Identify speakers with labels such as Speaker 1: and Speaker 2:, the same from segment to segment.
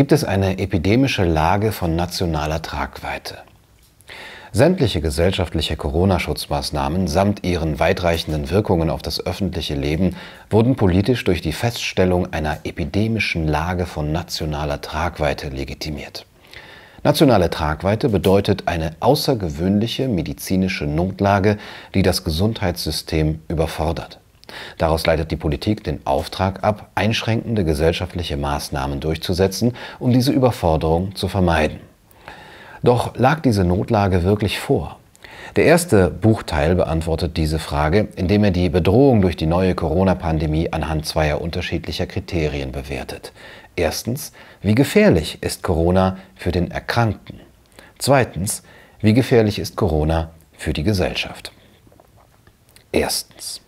Speaker 1: gibt es eine epidemische Lage von nationaler Tragweite. Sämtliche gesellschaftliche Corona-Schutzmaßnahmen samt ihren weitreichenden Wirkungen auf das öffentliche Leben wurden politisch durch die Feststellung einer epidemischen Lage von nationaler Tragweite legitimiert. Nationale Tragweite bedeutet eine außergewöhnliche medizinische Notlage, die das Gesundheitssystem überfordert. Daraus leitet die Politik den Auftrag ab, einschränkende gesellschaftliche Maßnahmen durchzusetzen, um diese Überforderung zu vermeiden. Doch lag diese Notlage wirklich vor? Der erste Buchteil beantwortet diese Frage, indem er die Bedrohung durch die neue Corona-Pandemie anhand zweier unterschiedlicher Kriterien bewertet. Erstens, wie gefährlich ist Corona für den Erkrankten? Zweitens, wie gefährlich ist Corona für die Gesellschaft? Erstens.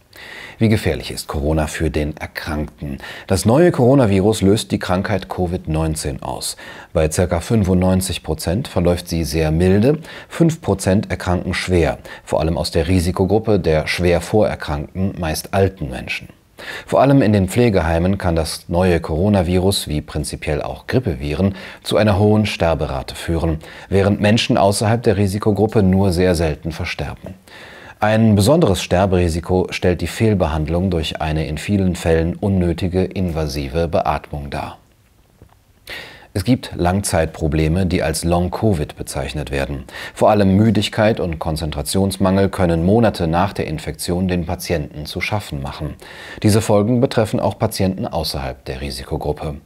Speaker 1: Wie gefährlich ist Corona für den Erkrankten? Das neue Coronavirus löst die Krankheit Covid-19 aus. Bei ca. 95 Prozent verläuft sie sehr milde, 5 Prozent erkranken schwer, vor allem aus der Risikogruppe der schwer vorerkrankten, meist alten Menschen. Vor allem in den Pflegeheimen kann das neue Coronavirus, wie prinzipiell auch Grippeviren, zu einer hohen Sterberate führen, während Menschen außerhalb der Risikogruppe nur sehr selten versterben. Ein besonderes Sterberisiko stellt die Fehlbehandlung durch eine in vielen Fällen unnötige invasive Beatmung dar. Es gibt Langzeitprobleme, die als Long-Covid bezeichnet werden. Vor allem Müdigkeit und Konzentrationsmangel können Monate nach der Infektion den Patienten zu schaffen machen. Diese Folgen betreffen auch Patienten außerhalb der Risikogruppe.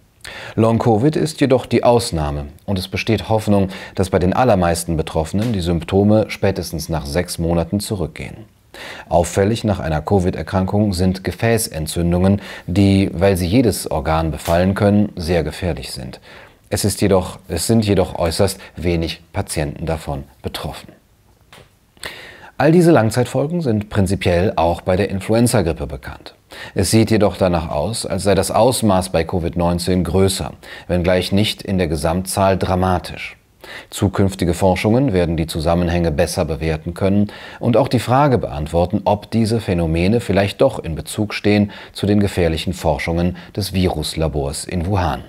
Speaker 1: Long-Covid ist jedoch die Ausnahme und es besteht Hoffnung, dass bei den allermeisten Betroffenen die Symptome spätestens nach sechs Monaten zurückgehen. Auffällig nach einer Covid-Erkrankung sind Gefäßentzündungen, die, weil sie jedes Organ befallen können, sehr gefährlich sind. Es, ist jedoch, es sind jedoch äußerst wenig Patienten davon betroffen. All diese Langzeitfolgen sind prinzipiell auch bei der Influenza-Grippe bekannt. Es sieht jedoch danach aus, als sei das Ausmaß bei Covid-19 größer, wenngleich nicht in der Gesamtzahl dramatisch. Zukünftige Forschungen werden die Zusammenhänge besser bewerten können und auch die Frage beantworten, ob diese Phänomene vielleicht doch in Bezug stehen zu den gefährlichen Forschungen des Viruslabors in Wuhan.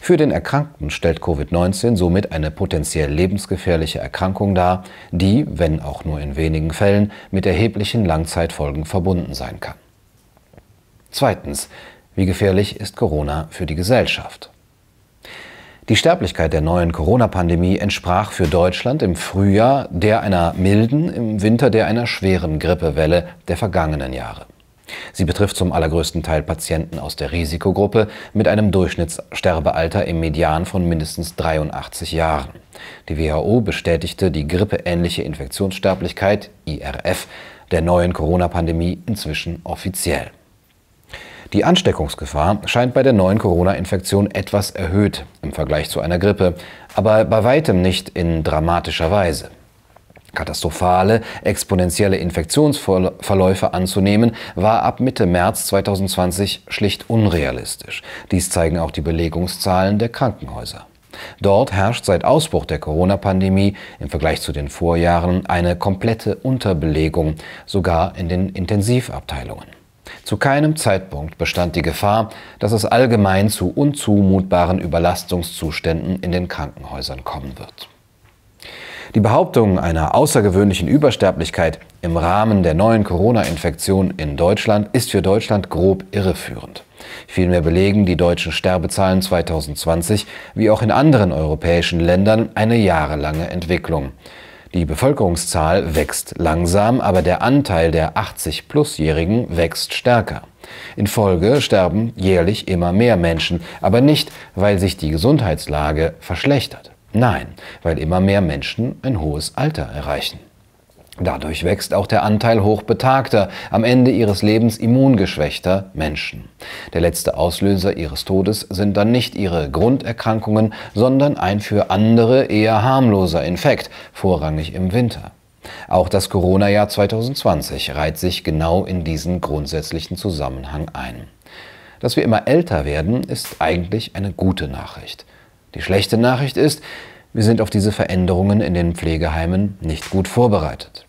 Speaker 1: Für den Erkrankten stellt Covid-19 somit eine potenziell lebensgefährliche Erkrankung dar, die, wenn auch nur in wenigen Fällen, mit erheblichen Langzeitfolgen verbunden sein kann. Zweitens, wie gefährlich ist Corona für die Gesellschaft? Die Sterblichkeit der neuen Corona-Pandemie entsprach für Deutschland im Frühjahr der einer milden, im Winter der einer schweren Grippewelle der vergangenen Jahre. Sie betrifft zum allergrößten Teil Patienten aus der Risikogruppe mit einem Durchschnittssterbealter im Median von mindestens 83 Jahren. Die WHO bestätigte die grippeähnliche Infektionssterblichkeit IRF der neuen Corona-Pandemie inzwischen offiziell. Die Ansteckungsgefahr scheint bei der neuen Corona-Infektion etwas erhöht im Vergleich zu einer Grippe, aber bei weitem nicht in dramatischer Weise. Katastrophale, exponentielle Infektionsverläufe anzunehmen, war ab Mitte März 2020 schlicht unrealistisch. Dies zeigen auch die Belegungszahlen der Krankenhäuser. Dort herrscht seit Ausbruch der Corona-Pandemie im Vergleich zu den Vorjahren eine komplette Unterbelegung, sogar in den Intensivabteilungen. Zu keinem Zeitpunkt bestand die Gefahr, dass es allgemein zu unzumutbaren Überlastungszuständen in den Krankenhäusern kommen wird. Die Behauptung einer außergewöhnlichen Übersterblichkeit im Rahmen der neuen Corona-Infektion in Deutschland ist für Deutschland grob irreführend. Vielmehr belegen die deutschen Sterbezahlen 2020 wie auch in anderen europäischen Ländern eine jahrelange Entwicklung. Die Bevölkerungszahl wächst langsam, aber der Anteil der 80-Plus-Jährigen wächst stärker. In Folge sterben jährlich immer mehr Menschen, aber nicht, weil sich die Gesundheitslage verschlechtert. Nein, weil immer mehr Menschen ein hohes Alter erreichen. Dadurch wächst auch der Anteil hochbetagter, am Ende ihres Lebens immungeschwächter Menschen. Der letzte Auslöser ihres Todes sind dann nicht ihre Grunderkrankungen, sondern ein für andere eher harmloser Infekt, vorrangig im Winter. Auch das Corona-Jahr 2020 reiht sich genau in diesen grundsätzlichen Zusammenhang ein. Dass wir immer älter werden, ist eigentlich eine gute Nachricht. Die schlechte Nachricht ist, wir sind auf diese Veränderungen in den Pflegeheimen nicht gut vorbereitet.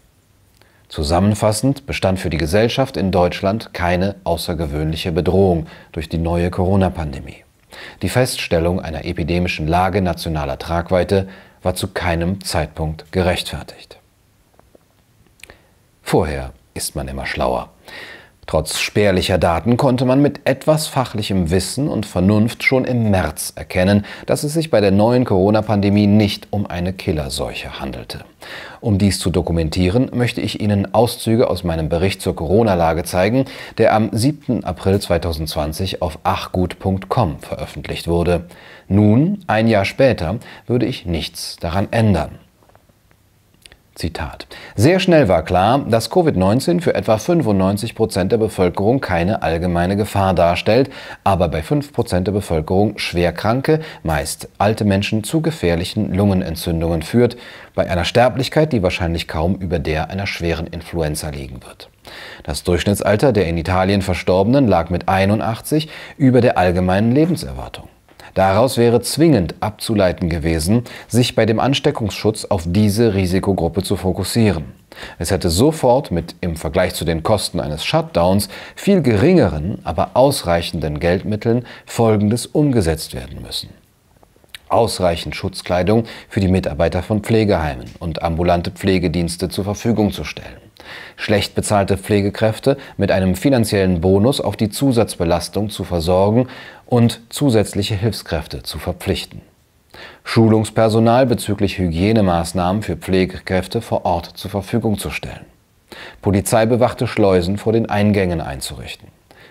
Speaker 1: Zusammenfassend bestand für die Gesellschaft in Deutschland keine außergewöhnliche Bedrohung durch die neue Corona-Pandemie. Die Feststellung einer epidemischen Lage nationaler Tragweite war zu keinem Zeitpunkt gerechtfertigt. Vorher ist man immer schlauer. Trotz spärlicher Daten konnte man mit etwas fachlichem Wissen und Vernunft schon im März erkennen, dass es sich bei der neuen Corona-Pandemie nicht um eine Killerseuche handelte. Um dies zu dokumentieren, möchte ich Ihnen Auszüge aus meinem Bericht zur Corona-Lage zeigen, der am 7. April 2020 auf achgut.com veröffentlicht wurde. Nun, ein Jahr später, würde ich nichts daran ändern. Zitat. Sehr schnell war klar, dass Covid-19 für etwa 95 Prozent der Bevölkerung keine allgemeine Gefahr darstellt, aber bei 5 Prozent der Bevölkerung schwerkranke, meist alte Menschen zu gefährlichen Lungenentzündungen führt, bei einer Sterblichkeit, die wahrscheinlich kaum über der einer schweren Influenza liegen wird. Das Durchschnittsalter der in Italien Verstorbenen lag mit 81 über der allgemeinen Lebenserwartung. Daraus wäre zwingend abzuleiten gewesen, sich bei dem Ansteckungsschutz auf diese Risikogruppe zu fokussieren. Es hätte sofort mit im Vergleich zu den Kosten eines Shutdowns viel geringeren, aber ausreichenden Geldmitteln Folgendes umgesetzt werden müssen. Ausreichend Schutzkleidung für die Mitarbeiter von Pflegeheimen und ambulante Pflegedienste zur Verfügung zu stellen schlecht bezahlte Pflegekräfte mit einem finanziellen Bonus auf die Zusatzbelastung zu versorgen und zusätzliche Hilfskräfte zu verpflichten. Schulungspersonal bezüglich Hygienemaßnahmen für Pflegekräfte vor Ort zur Verfügung zu stellen. Polizeibewachte Schleusen vor den Eingängen einzurichten.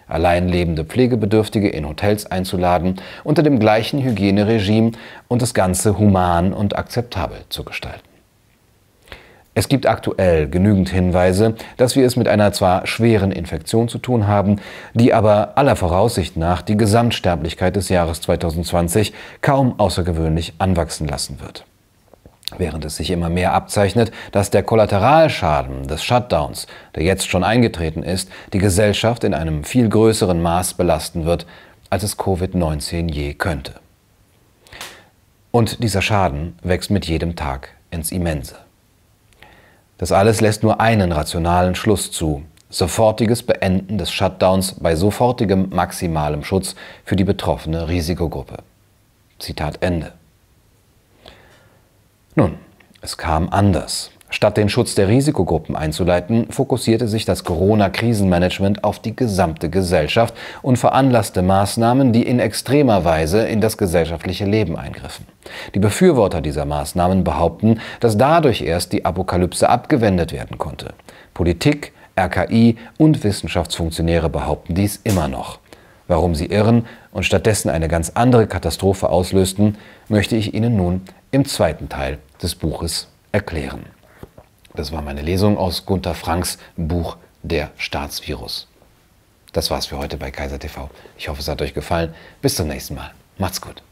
Speaker 1: Allein lebende Pflegebedürftige in Hotels einzuladen unter dem gleichen Hygieneregime und das Ganze human und akzeptabel zu gestalten. Es gibt aktuell genügend Hinweise, dass wir es mit einer zwar schweren Infektion zu tun haben, die aber aller Voraussicht nach die Gesamtsterblichkeit des Jahres 2020 kaum außergewöhnlich anwachsen lassen wird. Während es sich immer mehr abzeichnet, dass der Kollateralschaden des Shutdowns, der jetzt schon eingetreten ist, die Gesellschaft in einem viel größeren Maß belasten wird, als es Covid-19 je könnte. Und dieser Schaden wächst mit jedem Tag ins Immense. Das alles lässt nur einen rationalen Schluss zu. Sofortiges Beenden des Shutdowns bei sofortigem maximalem Schutz für die betroffene Risikogruppe. Zitat Ende. Nun, es kam anders. Statt den Schutz der Risikogruppen einzuleiten, fokussierte sich das Corona-Krisenmanagement auf die gesamte Gesellschaft und veranlasste Maßnahmen, die in extremer Weise in das gesellschaftliche Leben eingriffen. Die Befürworter dieser Maßnahmen behaupten, dass dadurch erst die Apokalypse abgewendet werden konnte. Politik, RKI und Wissenschaftsfunktionäre behaupten dies immer noch. Warum sie irren und stattdessen eine ganz andere Katastrophe auslösten, möchte ich Ihnen nun im zweiten Teil des Buches erklären. Das war meine Lesung aus Gunther Franks Buch Der Staatsvirus. Das war's für heute bei Kaiser TV. Ich hoffe, es hat euch gefallen. Bis zum nächsten Mal. Macht's gut.